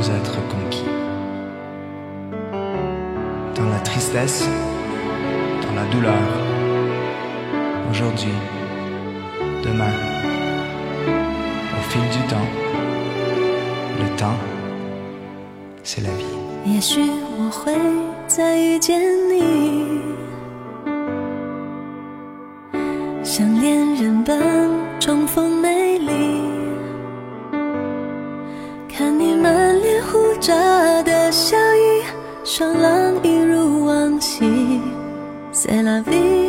Il ne peut être conquis. Dans la tristesse, dans la douleur, aujourd'hui, demain, au fil du temps, le temps, c'est la vie. 也许我会再遇见你，像恋人般重逢美 绚烂一如往昔。C'est la vie,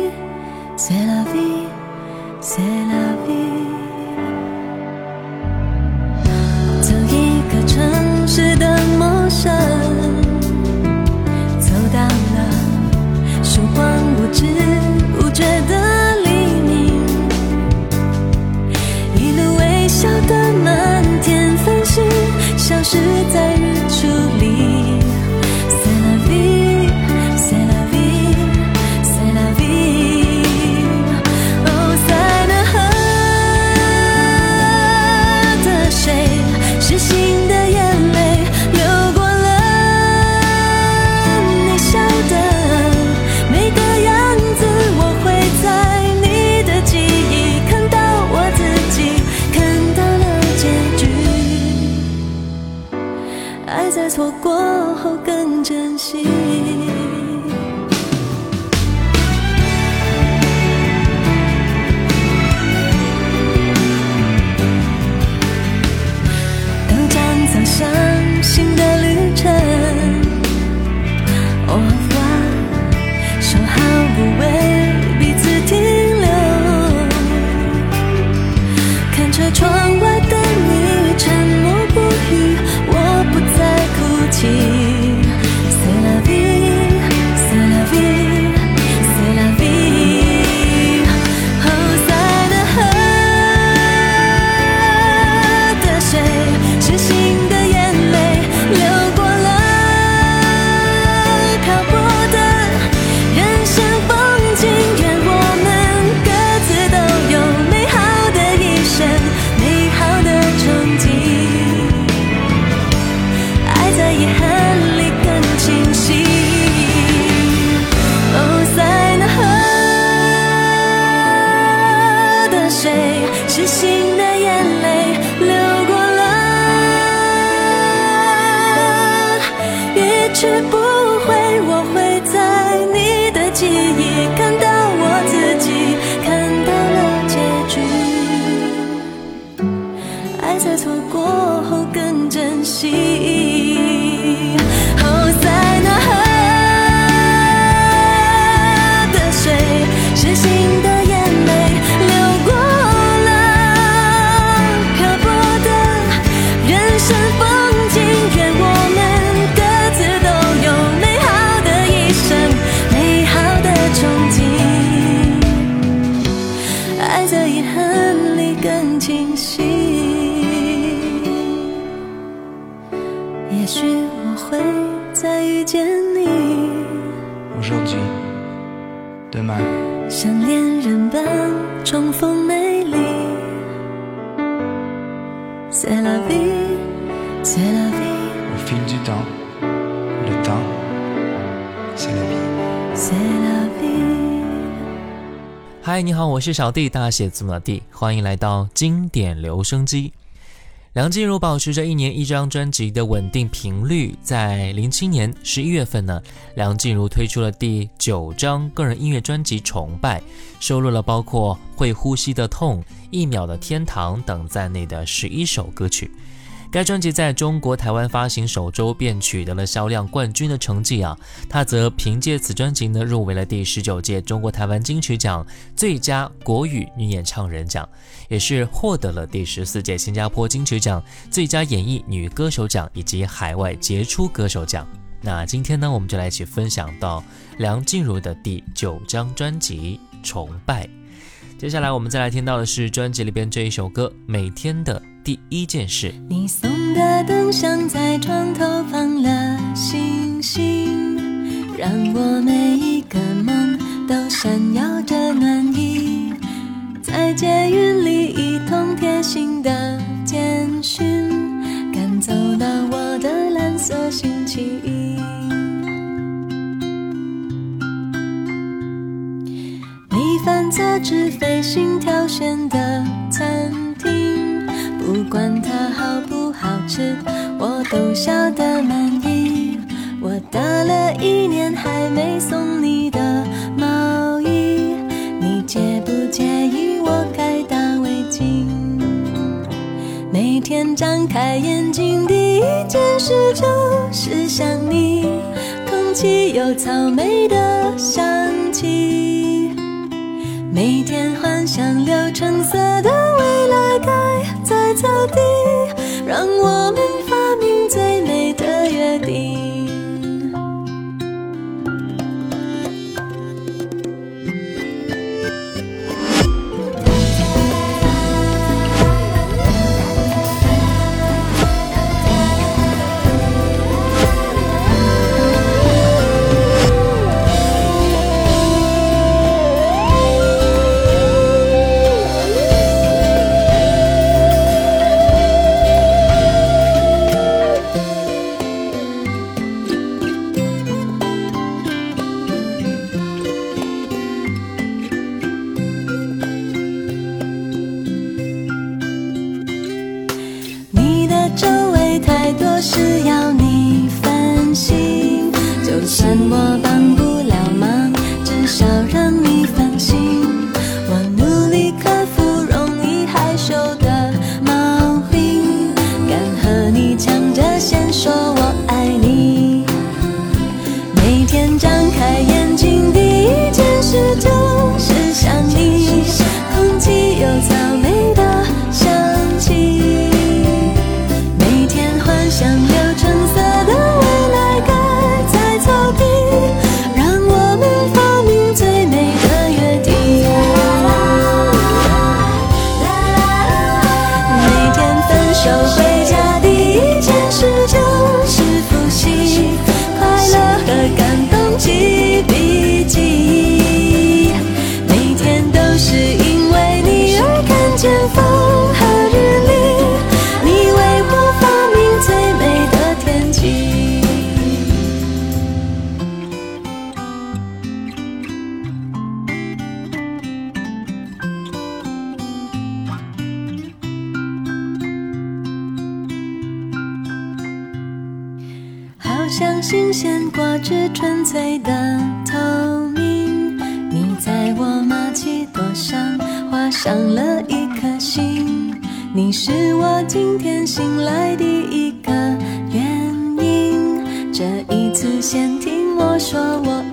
是小弟，大写字母的弟，欢迎来到经典留声机。梁静茹保持着一年一张专辑的稳定频率，在零七年十一月份呢，梁静茹推出了第九张个人音乐专辑《崇拜》，收录了包括《会呼吸的痛》《一秒的天堂》等在内的十一首歌曲。该专辑在中国台湾发行首周便取得了销量冠军的成绩啊！她则凭借此专辑呢，入围了第十九届中国台湾金曲奖最佳国语女演唱人奖，也是获得了第十四届新加坡金曲奖最佳演绎女歌手奖以及海外杰出歌手奖。那今天呢，我们就来一起分享到梁静茹的第九张专辑《崇拜》。接下来我们再来听到的是专辑里边这一首歌《每天的第一件事》。你送的灯像在床头放了星星，让我每一个梦都闪耀着暖意。在捷运里一通贴心的简讯，赶走了我的蓝色星期一。你翻杂志飞行挑选的吃，我都笑得满意。我打了一年还没送你的毛衣，你介不介意我改打围巾？每天张开眼睛，第一件事就是想你，空气有草莓的香气。每天幻想流橙色的未来盖在草地，让我像新鲜果汁，纯粹的透明。你在我马奇朵上画上了一颗心，你是我今天醒来第一个原因。这一次先听我说我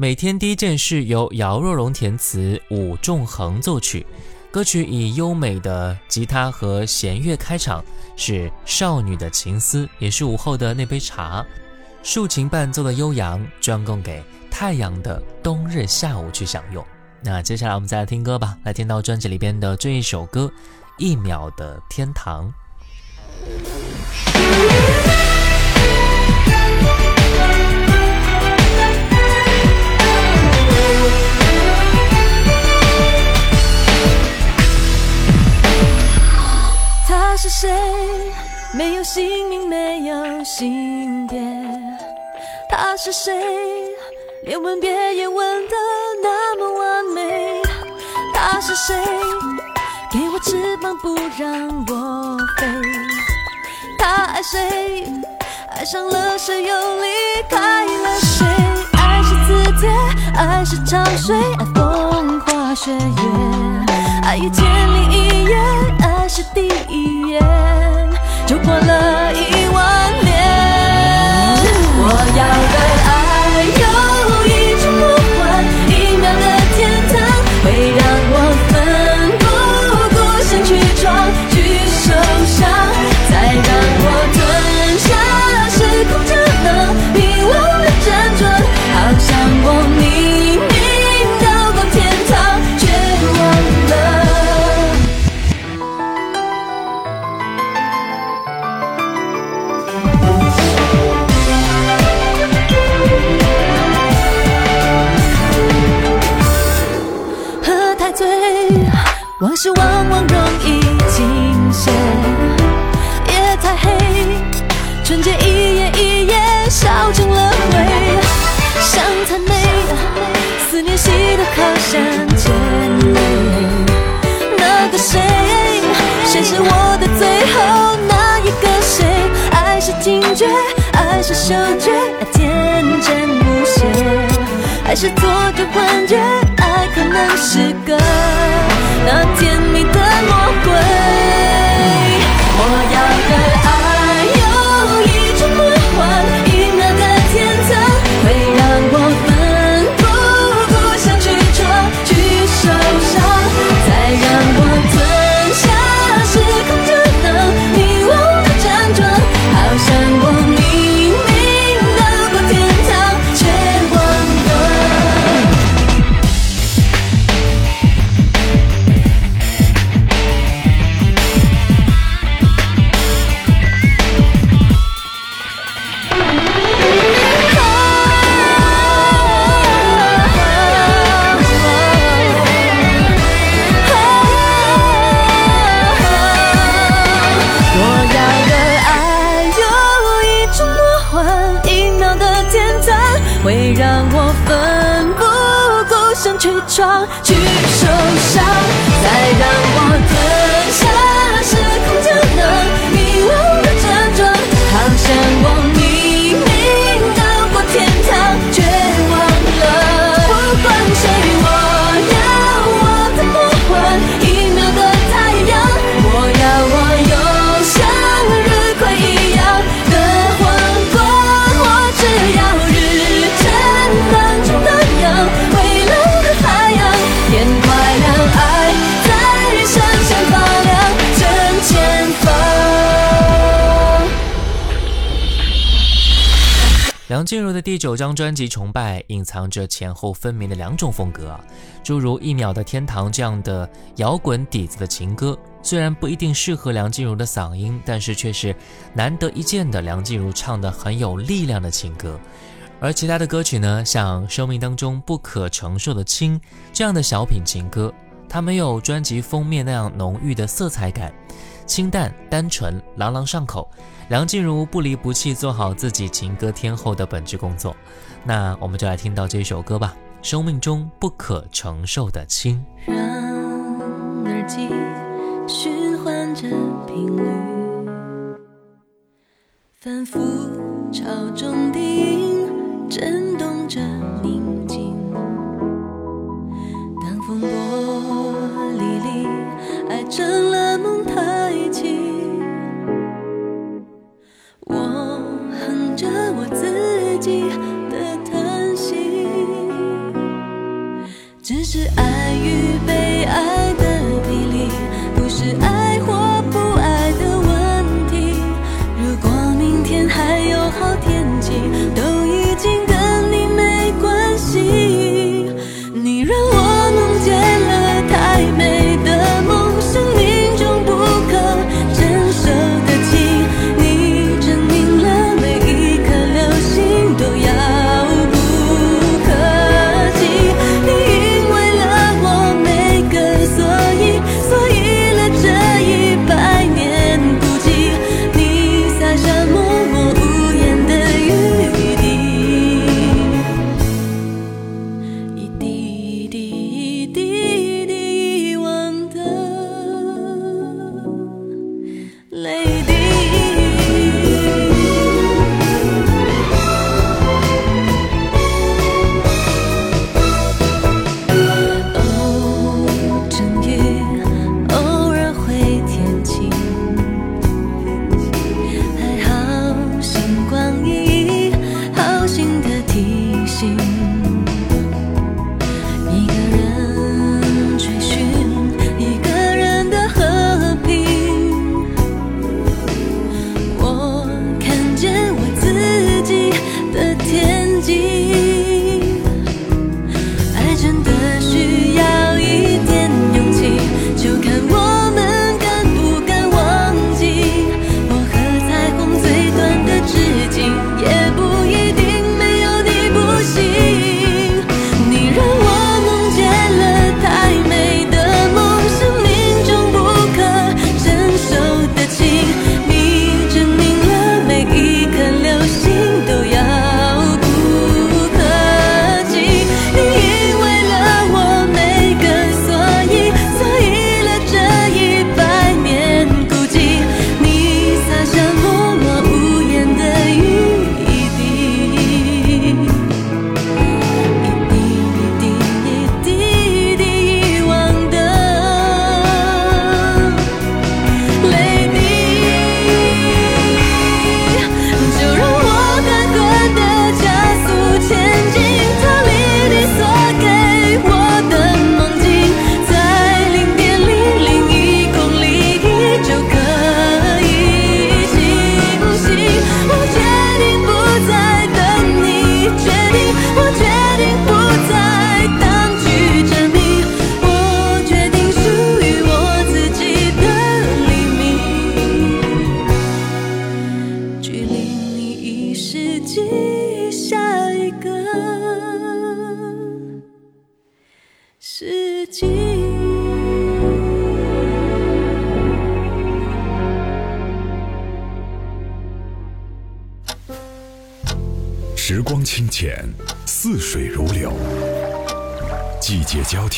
每天第一件事由姚若龙填词，武仲恒作曲。歌曲以优美的吉他和弦乐开场，是少女的情思，也是午后的那杯茶。竖琴伴奏的悠扬，专供给太阳的冬日下午去享用。那接下来我们再来听歌吧，来听到专辑里边的这一首歌《一秒的天堂》。是谁？没有姓名，没有性别，他是谁？连吻别也吻得那么完美。他是谁？给我翅膀不让我飞。他爱谁？爱上了谁又离开了谁？爱是字帖，爱是潮水，爱风花雪月，爱一千零，一眼就过了一万年。我要是往往容易惊现。夜太黑，纯洁一夜一夜烧成了灰。想太美，思念洗得好像甜泪。那个谁，谁是我的最后那一个谁？爱是听觉，爱是嗅觉，爱天真无邪，还是错觉幻觉？爱可能是个那甜蜜的魔鬼。去闯，去受伤，再让梁静茹的第九张专辑《崇拜》隐藏着前后分明的两种风格，诸如《一秒的天堂》这样的摇滚底子的情歌，虽然不一定适合梁静茹的嗓音，但是却是难得一见的梁静茹唱的很有力量的情歌。而其他的歌曲呢，像《生命当中不可承受的轻》这样的小品情歌，它没有专辑封面那样浓郁的色彩感，清淡单纯，朗朗上口。梁静茹不离不弃做好自己情歌天后的本职工作。那我们就来听到这首歌吧，《生命中不可承受的轻》。让耳机循环着频率，反复朝中低音震动着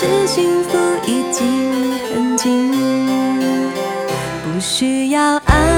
是幸福已经很近，不需要爱。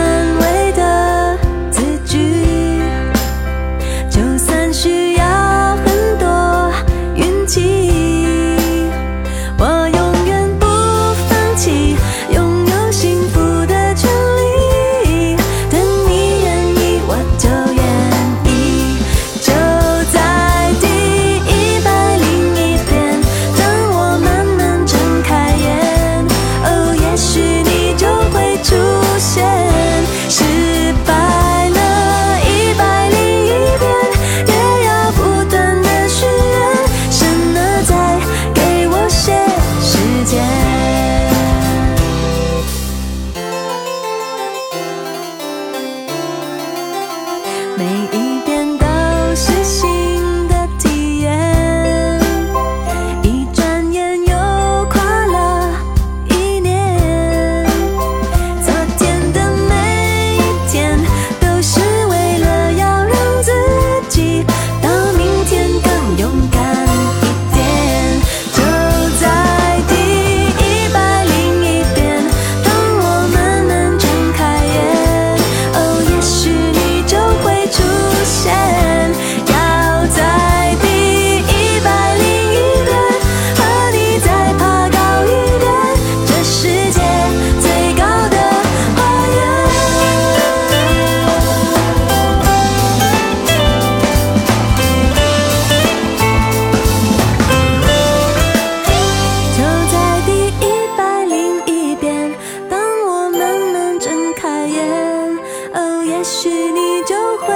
也许你就会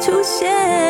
出现。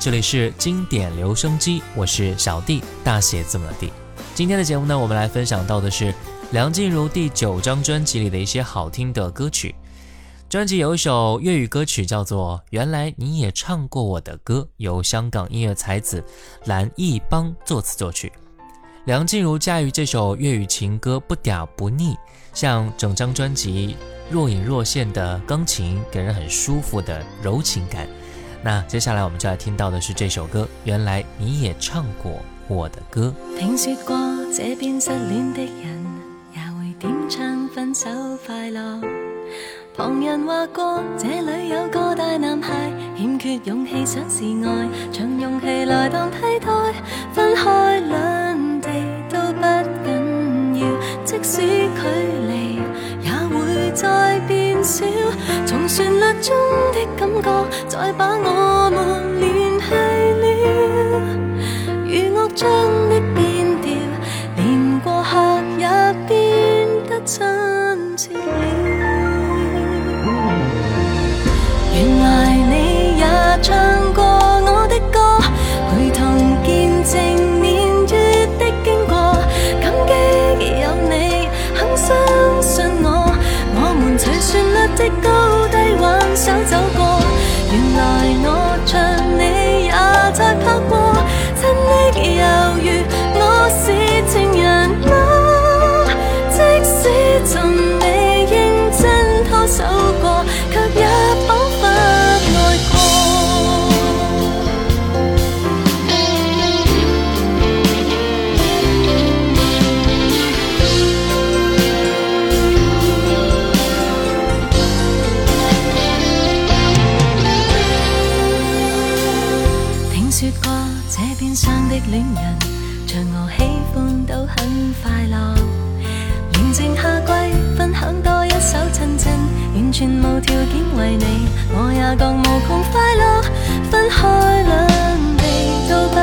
这里是经典留声机，我是小弟，大写字母的弟。今天的节目呢，我们来分享到的是梁静茹第九张专辑里的一些好听的歌曲。专辑有一首粤语歌曲叫做《原来你也唱过我的歌》，由香港音乐才子蓝奕邦作词作曲。梁静茹驾驭这首粤语情歌不嗲不腻，像整张专辑若隐若现的钢琴，给人很舒服的柔情感。那接下来我们就要听到的是这首歌，原来你也唱过我的歌。听说过这边失恋的人也会点唱分手快乐。旁人话过这里有个大男孩欠缺勇气想示爱，长勇气来当替代。分开两地都不紧要，即使距离也会再变从旋律中的感觉再把我们联系了，如乐章的低挽手走说过，这边厢的恋人，像我喜欢都很快乐。宁静夏季，分享多一首亲亲，完全无条件为你，我也觉无穷快乐。分开两地都不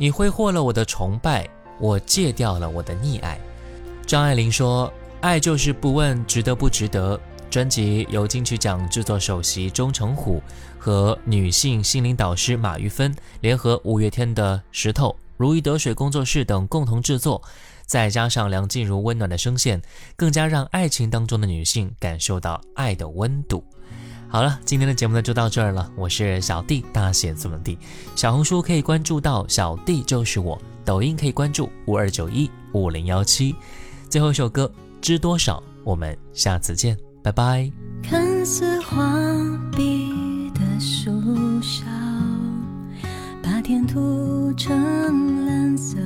你挥霍了我的崇拜，我戒掉了我的溺爱。张爱玲说：“爱就是不问值得不值得。”专辑由金曲奖制作首席钟成虎和女性心灵导师马玉芬联合五月天的石头、如鱼得水工作室等共同制作，再加上梁静茹温暖的声线，更加让爱情当中的女性感受到爱的温度。好了，今天的节目呢就到这儿了。我是小弟，大写字母 D。小红书可以关注到小弟就是我，抖音可以关注五二九一五零幺七。最后一首歌《知多少》，我们下次见，拜拜。看似画笔的树梢，把天涂成蓝色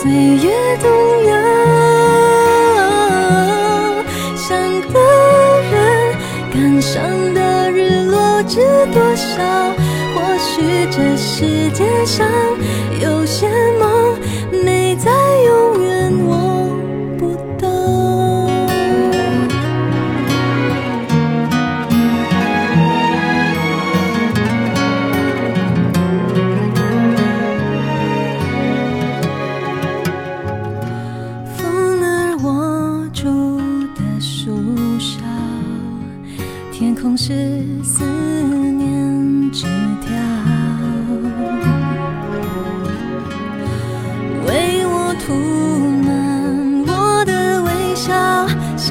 岁月动摇。想的人，感伤的日落知多少？或许这世界上有些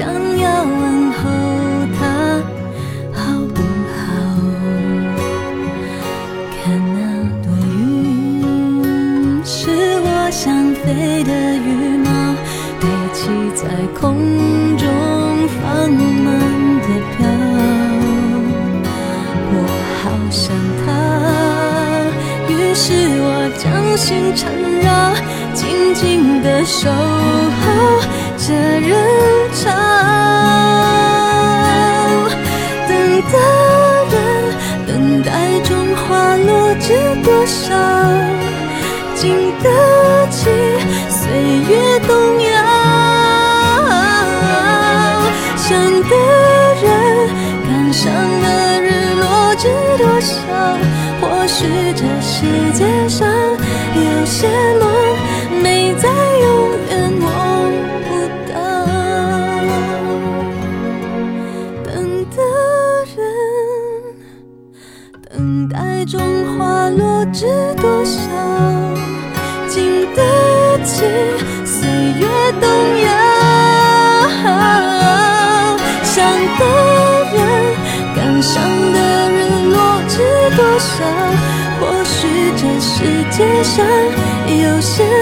想要问候他好不好？看那朵云，是我想飞的羽毛，堆积在空中放慢的飘。我好想他，于是我将心缠绕，紧紧的守候这人潮。等的人，等待中花落知多少？经得起岁月动摇。想的人，感伤的日落知多少？或许这世界上有些是